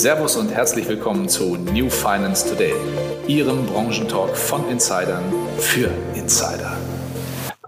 Servus und herzlich willkommen zu New Finance Today, Ihrem Branchentalk von Insidern für Insider.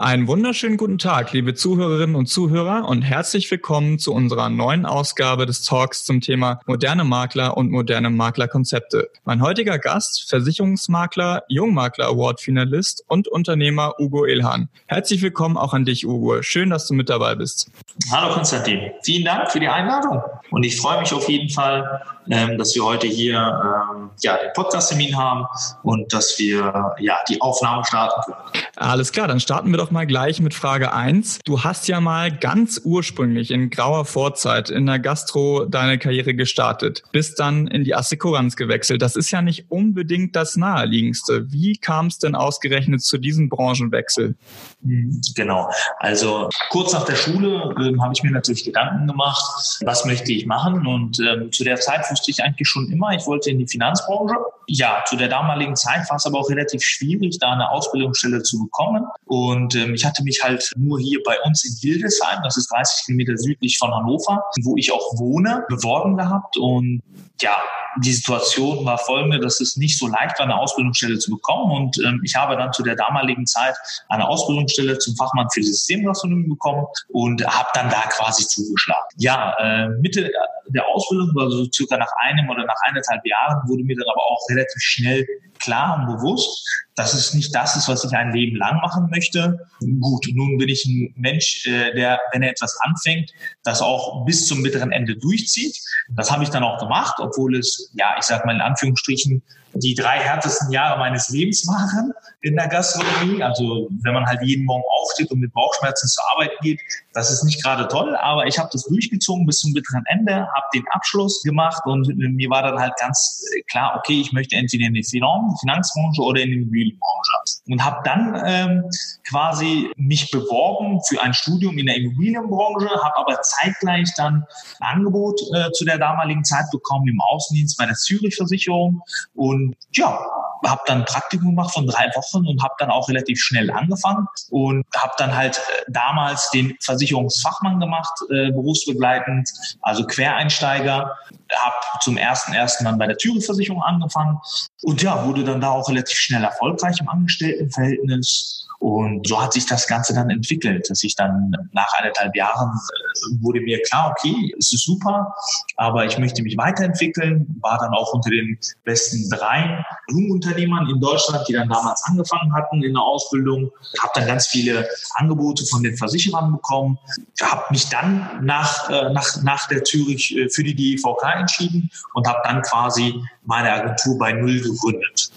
Einen wunderschönen guten Tag, liebe Zuhörerinnen und Zuhörer und herzlich willkommen zu unserer neuen Ausgabe des Talks zum Thema moderne Makler und moderne Maklerkonzepte. Mein heutiger Gast, Versicherungsmakler, Jungmakler Award Finalist und Unternehmer Ugo Ilhan. Herzlich willkommen auch an dich, Ugo. Schön, dass du mit dabei bist. Hallo Konstantin. Vielen Dank für die Einladung und ich freue mich auf jeden Fall, ähm, dass wir heute hier ähm, ja, den Podcast-Termin haben und dass wir ja, die Aufnahme starten können. Alles klar, dann starten wir doch mal gleich mit Frage eins. Du hast ja mal ganz ursprünglich in grauer Vorzeit in der Gastro deine Karriere gestartet, bist dann in die Assekuranz gewechselt. Das ist ja nicht unbedingt das Naheliegendste. Wie kam es denn ausgerechnet zu diesem Branchenwechsel? Mhm, genau. Also kurz nach der Schule äh, habe ich mir natürlich Gedanken gemacht, was möchte ich machen. Und äh, zu der Zeit wusste ich eigentlich schon immer, ich wollte in die Finanzbranche. Ja, zu der damaligen Zeit war es aber auch relativ schwierig, da eine Ausbildungsstelle zu bekommen. Und ähm, ich hatte mich halt nur hier bei uns in Hildesheim, das ist 30 Kilometer südlich von Hannover, wo ich auch wohne, beworben gehabt. Und ja, die Situation war folgende, dass es nicht so leicht war, eine Ausbildungsstelle zu bekommen. Und ähm, ich habe dann zu der damaligen Zeit eine Ausbildungsstelle zum Fachmann für Systemgastronomie bekommen und habe dann da quasi zugeschlagen. Ja, äh, Mitte der Ausbildung, also circa nach einem oder nach eineinhalb Jahren, wurde mir dann aber auch relativ schnell klar und bewusst, dass es nicht das ist, was ich ein Leben lang machen möchte. Gut, nun bin ich ein Mensch, äh, der, wenn er etwas anfängt, das auch bis zum bitteren Ende durchzieht. Das habe ich dann auch gemacht, obwohl es, ja, ich sage mal in Anführungsstrichen, die drei härtesten Jahre meines Lebens waren in der Gastronomie. Also wenn man halt jeden Morgen aufsteht und mit Bauchschmerzen zur Arbeit geht, das ist nicht gerade toll, aber ich habe das durchgezogen bis zum bitteren Ende, habe den Abschluss gemacht und mir war dann halt ganz klar, okay, ich möchte entweder in die Finanzbranche oder in die Immobilienbranche und habe dann ähm, quasi mich beworben für ein Studium in der Immobilienbranche, habe aber zeitgleich dann ein Angebot äh, zu der damaligen Zeit bekommen im Außendienst bei der Zürich Versicherung und ja, habe dann ein Praktikum gemacht von drei Wochen und habe dann auch relativ schnell angefangen und habe dann halt äh, damals den Versicherungsfachmann gemacht, äh, berufsbegleitend, also Quereinsteiger. Habe zum ersten ersten dann bei der Thüringen-Versicherung angefangen und ja, wurde dann da auch relativ schnell erfolgreich im Angestelltenverhältnis. Und so hat sich das Ganze dann entwickelt, dass ich dann nach anderthalb Jahren äh, wurde mir klar, okay, es ist super, aber ich möchte mich weiterentwickeln, war dann auch unter den besten drei Jungunternehmern in Deutschland, die dann damals angefangen hatten in der Ausbildung, habe dann ganz viele Angebote von den Versicherern bekommen, habe mich dann nach, äh, nach, nach der Zürich äh, für die DEVK entschieden und habe dann quasi meine Agentur bei Null gegründet.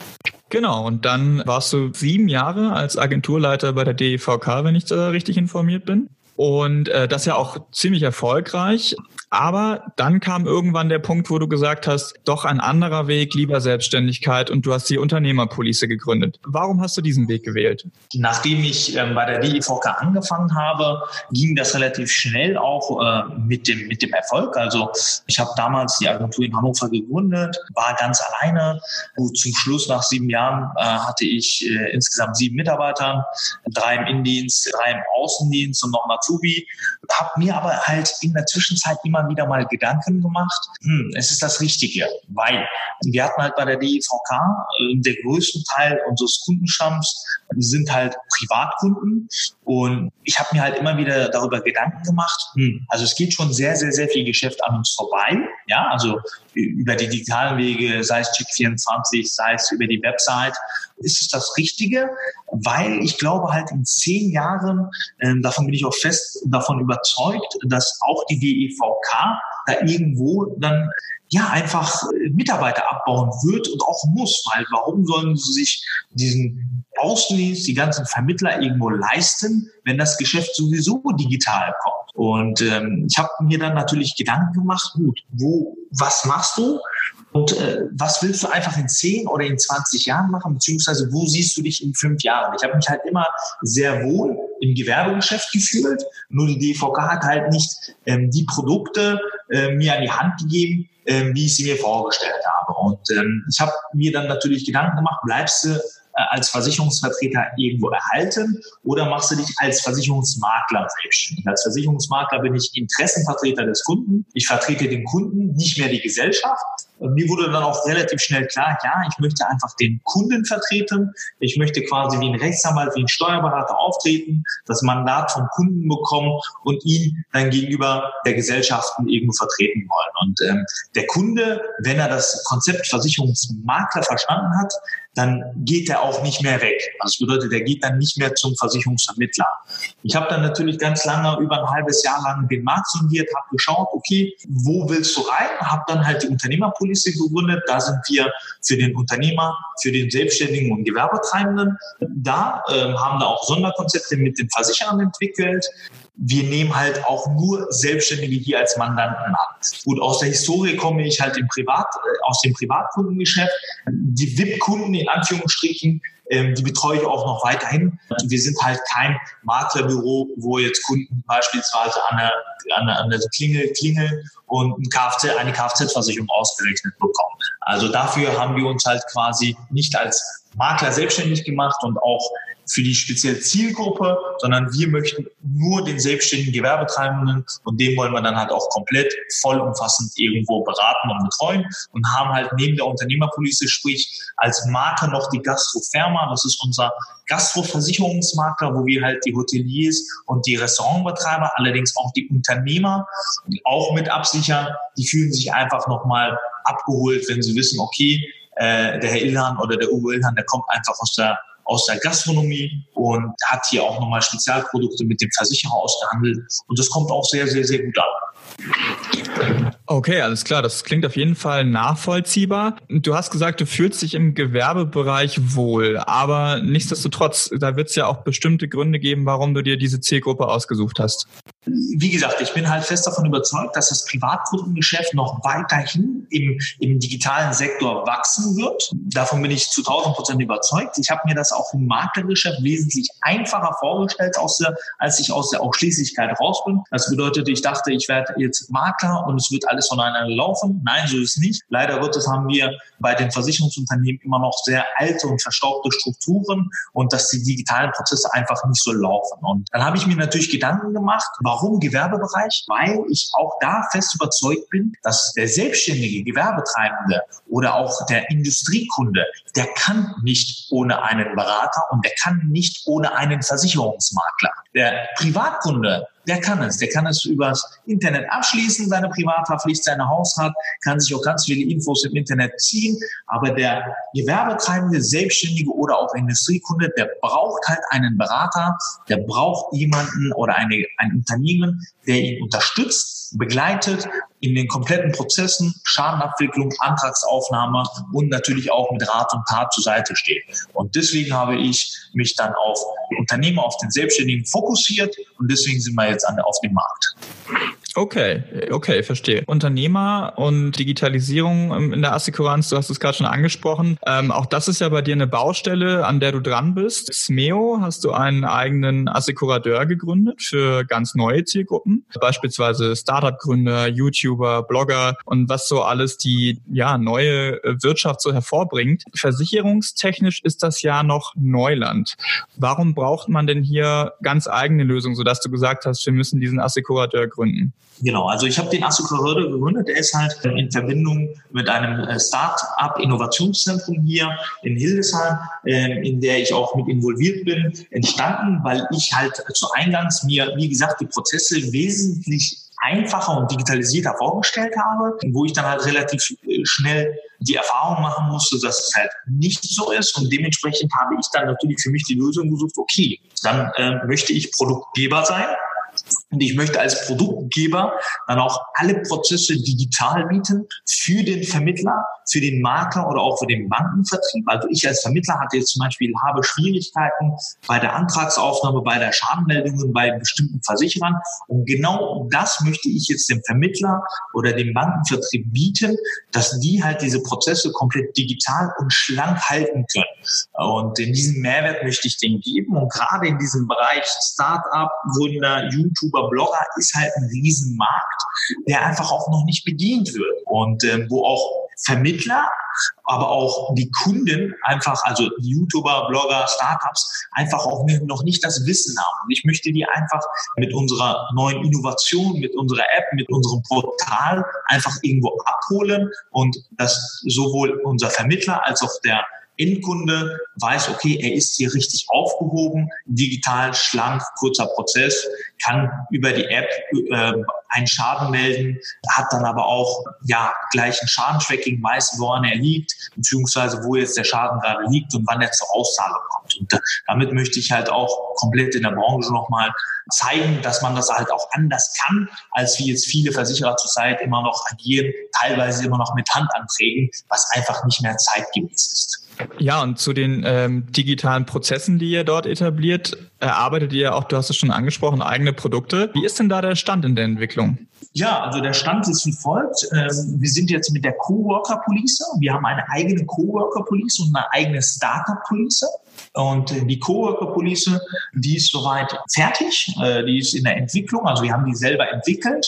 Genau, und dann warst du sieben Jahre als Agenturleiter bei der DEVK, wenn ich da richtig informiert bin. Und äh, das ja auch ziemlich erfolgreich. Aber dann kam irgendwann der Punkt, wo du gesagt hast, doch ein anderer Weg, lieber Selbstständigkeit und du hast die Unternehmerpolice gegründet. Warum hast du diesen Weg gewählt? Nachdem ich ähm, bei der DIVK angefangen habe, ging das relativ schnell auch äh, mit, dem, mit dem Erfolg. Also ich habe damals die Agentur in Hannover gegründet, war ganz alleine. Gut, zum Schluss nach sieben Jahren äh, hatte ich äh, insgesamt sieben Mitarbeiter, drei im Innendienst, drei im Außendienst und noch ein Azubi. Habe mir aber halt in der Zwischenzeit immer wieder mal Gedanken gemacht, hm, es ist das Richtige, weil wir hatten halt bei der DEVK, äh, der größte Teil unseres Kundenstamms sind halt Privatkunden. Und ich habe mir halt immer wieder darüber Gedanken gemacht, hm, also es geht schon sehr, sehr, sehr viel Geschäft an uns vorbei, ja, also über die digitalen Wege, sei es Check24, sei es über die Website, ist es das Richtige, weil ich glaube halt in zehn Jahren, äh, davon bin ich auch fest davon überzeugt, dass auch die DEVK da irgendwo dann ja einfach äh, Mitarbeiter abbauen wird und auch muss, weil warum sollen sie sich diesen Außendienst, die ganzen Vermittler irgendwo leisten, wenn das Geschäft sowieso digital kommt? Und ähm, ich habe mir dann natürlich Gedanken gemacht, gut, wo, was machst du? Und äh, was willst du einfach in 10 oder in 20 Jahren machen, beziehungsweise wo siehst du dich in fünf Jahren? Ich habe mich halt immer sehr wohl im Gewerbegeschäft gefühlt, nur die DVK hat halt nicht ähm, die Produkte äh, mir an die Hand gegeben, äh, wie ich sie mir vorgestellt habe. Und ähm, ich habe mir dann natürlich Gedanken gemacht, bleibst du äh, als Versicherungsvertreter irgendwo erhalten oder machst du dich als Versicherungsmakler selbstständig? Als Versicherungsmakler bin ich Interessenvertreter des Kunden. Ich vertrete den Kunden, nicht mehr die Gesellschaft. Und mir wurde dann auch relativ schnell klar, ja, ich möchte einfach den Kunden vertreten. Ich möchte quasi wie ein Rechtsanwalt, wie ein Steuerberater auftreten, das Mandat vom Kunden bekommen und ihn dann gegenüber der Gesellschaften irgendwo vertreten wollen. Und ähm, der Kunde, wenn er das Konzept Versicherungsmakler verstanden hat, dann geht er auch nicht mehr weg. Also das bedeutet, er geht dann nicht mehr zum Versicherungsvermittler. Ich habe dann natürlich ganz lange, über ein halbes Jahr lang den Markt sondiert, habe geschaut, okay, wo willst du rein? Habe dann halt die Unternehmerpolice gegründet. Da sind wir für den Unternehmer, für den Selbstständigen und Gewerbetreibenden. Da äh, haben wir auch Sonderkonzepte mit den Versicherern entwickelt wir nehmen halt auch nur Selbstständige hier als Mandanten an. Gut, aus der Historie komme ich halt im Privat, äh, aus dem Privatkundengeschäft. Die VIP-Kunden in Anführungsstrichen, die betreue ich auch noch weiterhin. Wir sind halt kein Maklerbüro, wo jetzt Kunden beispielsweise an der, an der, an der Klingel klingeln und ein Kfz, eine Kfz-Versicherung ausgerechnet bekommen. Also dafür haben wir uns halt quasi nicht als Makler selbstständig gemacht und auch für die spezielle Zielgruppe, sondern wir möchten nur den selbstständigen Gewerbetreibenden und dem wollen wir dann halt auch komplett vollumfassend irgendwo beraten und betreuen und haben halt neben der Unternehmerpolice, sprich als Marke noch die Gastroferma, das ist unser Gastroversicherungsmakler, wo wir halt die Hoteliers und die Restaurantbetreiber, allerdings auch die Unternehmer auch mit absichern, die fühlen sich einfach nochmal abgeholt, wenn sie wissen, okay, äh, der Herr Ilhan oder der Uwe Ilhan, der kommt einfach aus der aus der Gastronomie und hat hier auch nochmal Spezialprodukte mit dem Versicherer ausgehandelt. Und das kommt auch sehr, sehr, sehr gut an. Okay, alles klar. Das klingt auf jeden Fall nachvollziehbar. Du hast gesagt, du fühlst dich im Gewerbebereich wohl, aber nichtsdestotrotz, da wird es ja auch bestimmte Gründe geben, warum du dir diese Zielgruppe ausgesucht hast wie gesagt, ich bin halt fest davon überzeugt, dass das Privatkundengeschäft noch weiterhin im, im digitalen Sektor wachsen wird. Davon bin ich zu 1000 Prozent überzeugt. Ich habe mir das auch im Maklergeschäft wesentlich einfacher vorgestellt, der, als ich aus der Ausschließlichkeit raus bin. Das bedeutet, ich dachte, ich werde jetzt Makler und es wird alles von einer laufen. Nein, so ist es nicht. Leider Gottes haben wir bei den Versicherungsunternehmen immer noch sehr alte und verstaubte Strukturen und dass die digitalen Prozesse einfach nicht so laufen. Und dann habe ich mir natürlich Gedanken gemacht, Warum Gewerbebereich? Weil ich auch da fest überzeugt bin, dass der selbstständige Gewerbetreibende oder auch der Industriekunde, der kann nicht ohne einen Berater und der kann nicht ohne einen Versicherungsmakler. Der Privatkunde, der kann es. Der kann es übers Internet abschließen, seine Privathaftpflicht, seine Hausrat, kann sich auch ganz viele Infos im Internet ziehen. Aber der Gewerbetreibende, Selbstständige oder auch Industriekunde, der braucht halt einen Berater, der braucht jemanden oder eine, ein Unternehmen, der ihn unterstützt, begleitet in den kompletten Prozessen, Schadenabwicklung, Antragsaufnahme und natürlich auch mit Rat und Tat zur Seite steht. Und deswegen habe ich mich dann auf Unternehmer, auf den Selbstständigen fokussiert und deswegen sind wir jetzt an, auf dem Markt. Okay, okay, verstehe. Unternehmer und Digitalisierung in der Assekuranz, du hast es gerade schon angesprochen. Ähm, auch das ist ja bei dir eine Baustelle, an der du dran bist. Smeo hast du einen eigenen Assekurateur gegründet für ganz neue Zielgruppen, beispielsweise Startup-Gründer, YouTuber, Blogger und was so alles die ja neue Wirtschaft so hervorbringt. Versicherungstechnisch ist das ja noch Neuland. Warum braucht man denn hier ganz eigene Lösungen, sodass du gesagt hast, wir müssen diesen Assekurateur gründen? Genau, also ich habe den Asukahörde gegründet. Der ist halt in Verbindung mit einem äh, Start-up-Innovationszentrum hier in Hildesheim, ähm, in der ich auch mit involviert bin, entstanden, weil ich halt zu Eingangs mir, wie gesagt, die Prozesse wesentlich einfacher und digitalisierter vorgestellt habe, wo ich dann halt relativ äh, schnell die Erfahrung machen musste, dass es halt nicht so ist. Und dementsprechend habe ich dann natürlich für mich die Lösung gesucht, okay, dann äh, möchte ich Produktgeber sein und ich möchte als Produktgeber dann auch alle Prozesse digital bieten für den Vermittler, für den Makler oder auch für den Bankenvertrieb. Also ich als Vermittler hatte jetzt zum Beispiel, habe Schwierigkeiten bei der Antragsaufnahme, bei der Schadenmeldung bei bestimmten Versicherern. Und genau das möchte ich jetzt dem Vermittler oder dem Bankenvertrieb bieten, dass die halt diese Prozesse komplett digital und schlank halten können. Und in diesem Mehrwert möchte ich den geben. Und gerade in diesem Bereich Startup, Wunder, YouTuber, Blogger ist halt ein Riesenmarkt, der einfach auch noch nicht bedient wird und ähm, wo auch Vermittler aber auch die Kunden einfach, also YouTuber, Blogger, Startups, einfach auch noch nicht das Wissen haben. Und ich möchte die einfach mit unserer neuen Innovation, mit unserer App, mit unserem Portal einfach irgendwo abholen und dass sowohl unser Vermittler als auch der Endkunde weiß, okay, er ist hier richtig aufgehoben, digital, schlank, kurzer Prozess, kann über die App äh, einen Schaden melden, hat dann aber auch ja gleich ein Schadentracking, weiß, woran er liegt, beziehungsweise wo jetzt der Schaden gerade liegt und wann er zur Auszahlung kommt. Und damit möchte ich halt auch komplett in der Branche nochmal zeigen, dass man das halt auch anders kann, als wie jetzt viele Versicherer zurzeit immer noch agieren, teilweise immer noch mit Handanträgen, was einfach nicht mehr zeitgemäß ist. Ja, und zu den ähm, digitalen Prozessen, die ihr dort etabliert, erarbeitet ihr auch, du hast es schon angesprochen, eigene Produkte. Wie ist denn da der Stand in der Entwicklung? Ja, also der Stand ist wie folgt. Ähm, wir sind jetzt mit der Coworker Police. Wir haben eine eigene Coworker Police und eine eigene Startup Police. Und die Coworker Police, die ist soweit fertig. Äh, die ist in der Entwicklung. Also wir haben die selber entwickelt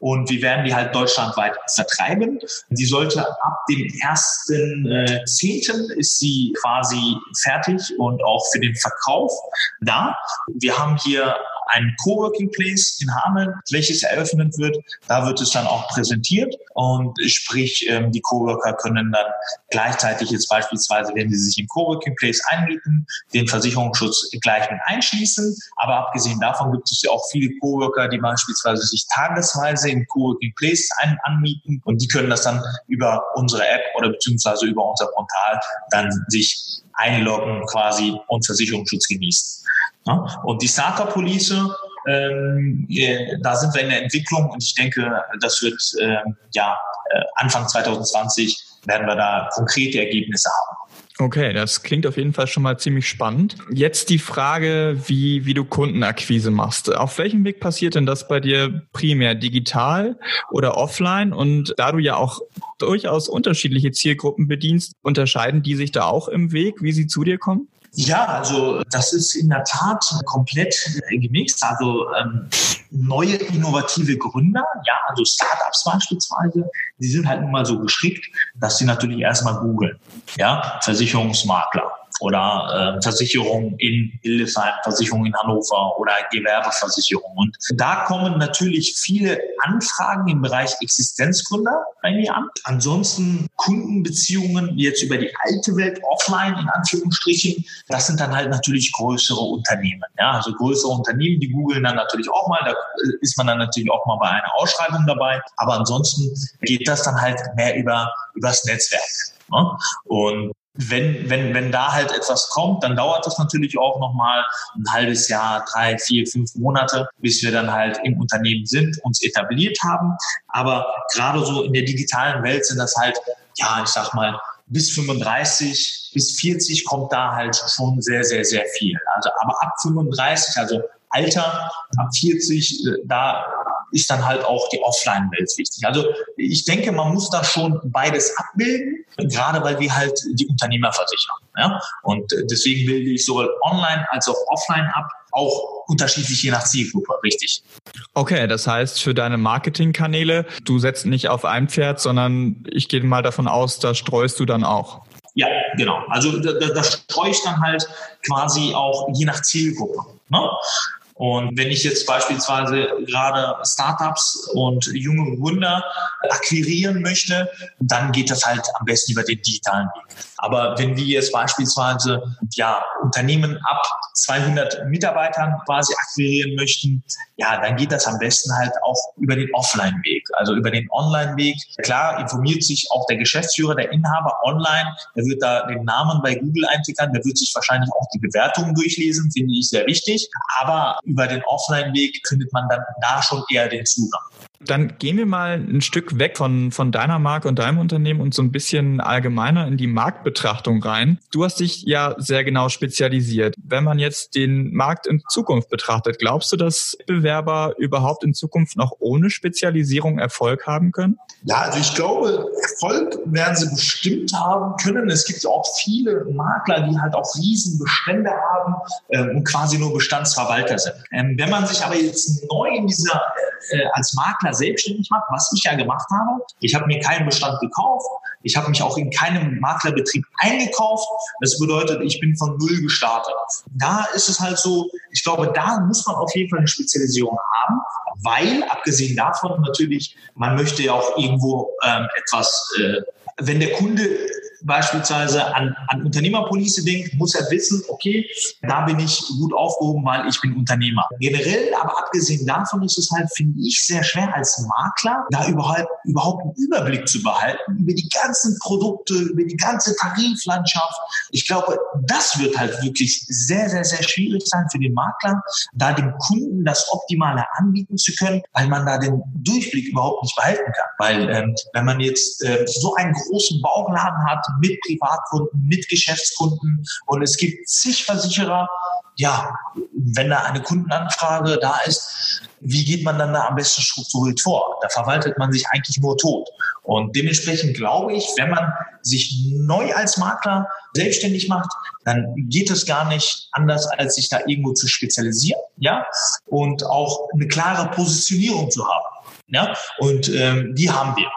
und wir werden die halt deutschlandweit vertreiben. Die sollte ab dem 1.10. ist sie quasi fertig und auch für den Verkauf da. Wir haben hier ein Coworking Place in Hameln, welches eröffnet wird. Da wird es dann auch präsentiert und sprich, ähm, die Coworker können dann gleichzeitig jetzt beispielsweise, wenn sie sich im Coworking Place einmieten, den Versicherungsschutz gleich mit einschließen. Aber abgesehen davon gibt es ja auch viele Coworker, die beispielsweise sich tagesweise im Coworking Place ein anmieten und die können das dann über unsere App oder beziehungsweise über unser Portal dann sich einloggen quasi und Versicherungsschutz genießen. Und die Startup Police, ähm, da sind wir in der Entwicklung und ich denke, das wird äh, ja äh, Anfang 2020 werden wir da konkrete Ergebnisse haben. Okay, das klingt auf jeden Fall schon mal ziemlich spannend. Jetzt die Frage, wie, wie du Kundenakquise machst. Auf welchem Weg passiert denn das bei dir primär digital oder offline? Und da du ja auch durchaus unterschiedliche Zielgruppen bedienst, unterscheiden die sich da auch im Weg, wie sie zu dir kommen? Ja, also das ist in der Tat komplett gemixt. Also ähm, neue innovative Gründer, ja, also Startups beispielsweise, die sind halt nun mal so geschickt, dass sie natürlich erstmal googeln, ja, Versicherungsmakler oder äh, Versicherung in Hildesheim, Versicherung in Hannover oder Gewerbeversicherung. Und da kommen natürlich viele Anfragen im Bereich Existenzgründer bei mir an. Ansonsten Kundenbeziehungen jetzt über die alte Welt offline in Anführungsstrichen. Das sind dann halt natürlich größere Unternehmen. Ja, also größere Unternehmen, die googeln dann natürlich auch mal. Da ist man dann natürlich auch mal bei einer Ausschreibung dabei. Aber ansonsten geht das dann halt mehr über übers Netzwerk. Ne? Und wenn, wenn, wenn da halt etwas kommt, dann dauert das natürlich auch nochmal ein halbes Jahr, drei, vier, fünf Monate, bis wir dann halt im Unternehmen sind, uns etabliert haben. Aber gerade so in der digitalen Welt sind das halt, ja, ich sag mal, bis 35, bis 40 kommt da halt schon sehr, sehr, sehr viel. Also, aber ab 35, also Alter, ab 40, äh, da ist dann halt auch die Offline-Welt wichtig. Also ich denke, man muss da schon beides abbilden, gerade weil wir halt die Unternehmer versichern. Ja? Und deswegen bilde ich sowohl online als auch offline ab, auch unterschiedlich je nach Zielgruppe, richtig. Okay, das heißt für deine Marketingkanäle, du setzt nicht auf ein Pferd, sondern ich gehe mal davon aus, da streust du dann auch. Ja, genau. Also da, da streue ich dann halt quasi auch je nach Zielgruppe. Ne? Und wenn ich jetzt beispielsweise gerade Startups und junge Gründer akquirieren möchte, dann geht das halt am besten über den digitalen Weg. Aber wenn wir jetzt beispielsweise ja Unternehmen ab 200 Mitarbeitern quasi akquirieren möchten, ja, dann geht das am besten halt auch über den Offline-Weg, also über den Online-Weg. Klar informiert sich auch der Geschäftsführer, der Inhaber online, der wird da den Namen bei Google eintickern, der wird sich wahrscheinlich auch die Bewertungen durchlesen, finde ich sehr wichtig. Aber über den Offline-Weg findet man dann da schon eher den Zugang. Dann gehen wir mal ein Stück weg von, von deiner Marke und deinem Unternehmen und so ein bisschen allgemeiner in die Marktbetrachtung rein. Du hast dich ja sehr genau spezialisiert. Wenn man jetzt den Markt in Zukunft betrachtet, glaubst du, dass Bewerber überhaupt in Zukunft noch ohne Spezialisierung Erfolg haben können? Ja, also ich glaube, Erfolg werden sie bestimmt haben können. Es gibt auch viele Makler, die halt auch riesen Bestände haben äh, und quasi nur Bestandsverwalter sind. Ähm, wenn man sich aber jetzt neu in dieser äh, als Makler selbstständig macht, was ich ja gemacht habe, ich habe mir keinen Bestand gekauft, Ich habe mich auch in keinem Maklerbetrieb eingekauft. Das bedeutet, ich bin von Null gestartet. Da ist es halt so, ich glaube, da muss man auf jeden Fall eine Spezialisierung haben, weil abgesehen davon natürlich, man möchte ja auch irgendwo ähm, etwas, äh, wenn der Kunde beispielsweise an, an Unternehmerpolice denkt, muss er wissen, okay, da bin ich gut aufgehoben, weil ich bin Unternehmer. Generell, aber abgesehen davon ist es halt, finde ich, sehr schwer als Makler, da überhaupt, überhaupt einen Überblick zu behalten über die ganzen Produkte, über die ganze Tariflandschaft. Ich glaube, das wird halt wirklich sehr, sehr, sehr schwierig sein für den Makler, da dem Kunden das Optimale anbieten zu können, weil man da den Durchblick überhaupt nicht behalten kann. Weil ähm, wenn man jetzt äh, so einen großen Bauchladen hat, mit Privatkunden, mit Geschäftskunden und es gibt zig Versicherer. Ja, wenn da eine Kundenanfrage da ist, wie geht man dann da am besten strukturiert vor? Da verwaltet man sich eigentlich nur tot. Und dementsprechend glaube ich, wenn man sich neu als Makler selbstständig macht, dann geht es gar nicht anders, als sich da irgendwo zu spezialisieren, ja, und auch eine klare Positionierung zu haben, ja, und ähm, die haben wir.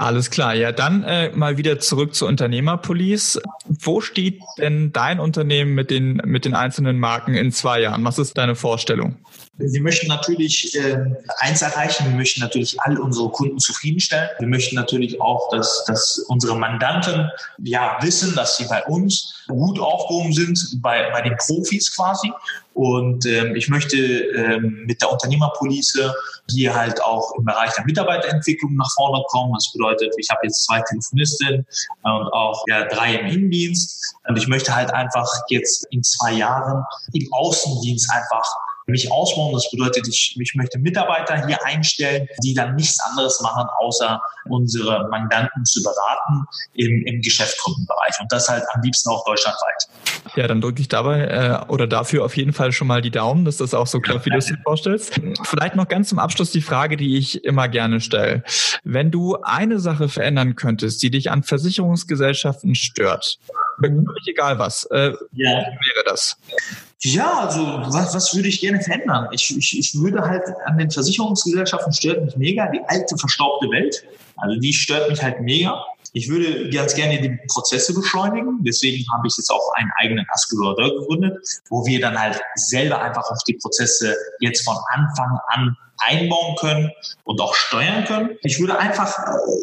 Alles klar, ja, dann äh, mal wieder zurück zur Unternehmerpolice. Wo steht denn dein Unternehmen mit den, mit den einzelnen Marken in zwei Jahren? Was ist deine Vorstellung? Wir möchten natürlich äh, eins erreichen, wir möchten natürlich all unsere Kunden zufriedenstellen. Wir möchten natürlich auch, dass, dass unsere Mandanten ja wissen, dass sie bei uns gut aufgehoben sind, bei, bei den Profis quasi. Und ähm, ich möchte ähm, mit der Unternehmerpolice hier halt auch im Bereich der Mitarbeiterentwicklung nach vorne kommen. Das bedeutet, ich habe jetzt zwei Telefonistinnen und auch ja, drei im Innendienst. Und ich möchte halt einfach jetzt in zwei Jahren im Außendienst einfach mich ausbauen. Das bedeutet, ich, ich möchte Mitarbeiter hier einstellen, die dann nichts anderes machen, außer unsere Mandanten zu beraten im, im Geschäftskundenbereich. Und das halt am liebsten auch deutschlandweit. Ja, dann drücke ich dabei äh, oder dafür auf jeden Fall schon mal die Daumen, dass das auch so klappt, wie du es dir vorstellst. Vielleicht noch ganz zum Abschluss die Frage, die ich immer gerne stelle. Wenn du eine Sache verändern könntest, die dich an Versicherungsgesellschaften stört, wirklich egal was, äh, ja. wäre das? Ja, also was, was würde ich gerne verändern? Ich, ich, ich würde halt an den Versicherungsgesellschaften stört mich mega die alte verstaubte Welt. Also die stört mich halt mega. Ich würde ganz gerne die Prozesse beschleunigen. Deswegen habe ich jetzt auch einen eigenen Askulateur gegründet, wo wir dann halt selber einfach auf die Prozesse jetzt von Anfang an einbauen können und auch steuern können. Ich würde einfach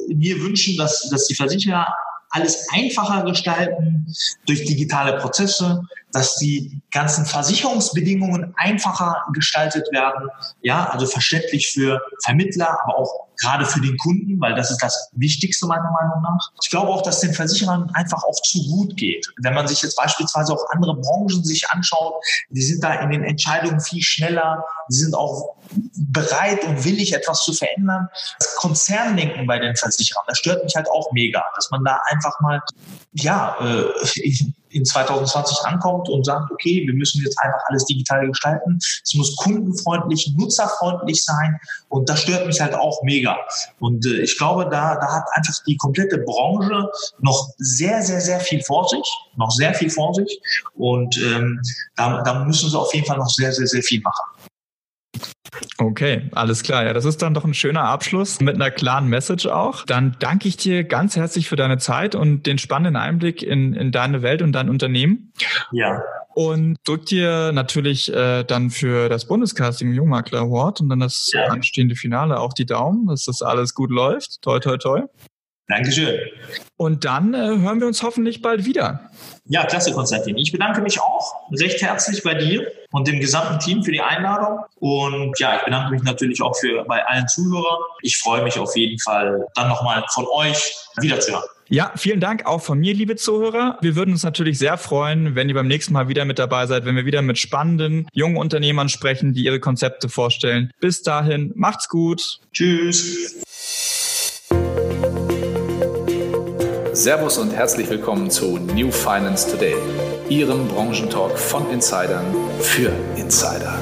mir wünschen, dass, dass die Versicherer alles einfacher gestalten durch digitale Prozesse, dass die ganzen Versicherungsbedingungen einfacher gestaltet werden. Ja, also verständlich für Vermittler, aber auch gerade für den Kunden, weil das ist das Wichtigste meiner Meinung nach. Ich glaube auch, dass den Versicherern einfach auch zu gut geht. Wenn man sich jetzt beispielsweise auch andere Branchen sich anschaut, die sind da in den Entscheidungen viel schneller, die sind auch bereit und willig, etwas zu verändern. Das Konzerndenken bei den Versicherern, das stört mich halt auch mega, dass man da einfach mal, ja, äh, in 2020 ankommt und sagt, okay, wir müssen jetzt einfach alles digital gestalten. Es muss kundenfreundlich, nutzerfreundlich sein und das stört mich halt auch mega. Und äh, ich glaube, da, da hat einfach die komplette Branche noch sehr, sehr, sehr viel vor sich, noch sehr viel vor sich und ähm, da, da müssen sie auf jeden Fall noch sehr, sehr, sehr viel machen. Okay, alles klar. Ja, das ist dann doch ein schöner Abschluss mit einer klaren Message auch. Dann danke ich dir ganz herzlich für deine Zeit und den spannenden Einblick in, in deine Welt und dein Unternehmen. Ja. Und drück dir natürlich äh, dann für das Bundescasting Jungmakler Award und dann das ja. anstehende Finale auch die Daumen, dass das alles gut läuft. Toi, toi, toi. Dankeschön. Und dann äh, hören wir uns hoffentlich bald wieder. Ja, klasse, Konstantin. Ich bedanke mich auch recht herzlich bei dir und dem gesamten Team für die Einladung. Und ja, ich bedanke mich natürlich auch für bei allen Zuhörern. Ich freue mich auf jeden Fall, dann nochmal von euch wiederzuhören. Ja, vielen Dank auch von mir, liebe Zuhörer. Wir würden uns natürlich sehr freuen, wenn ihr beim nächsten Mal wieder mit dabei seid, wenn wir wieder mit spannenden jungen Unternehmern sprechen, die ihre Konzepte vorstellen. Bis dahin, macht's gut. Tschüss. Servus und herzlich willkommen zu New Finance Today, Ihrem Branchentalk von Insidern für Insider.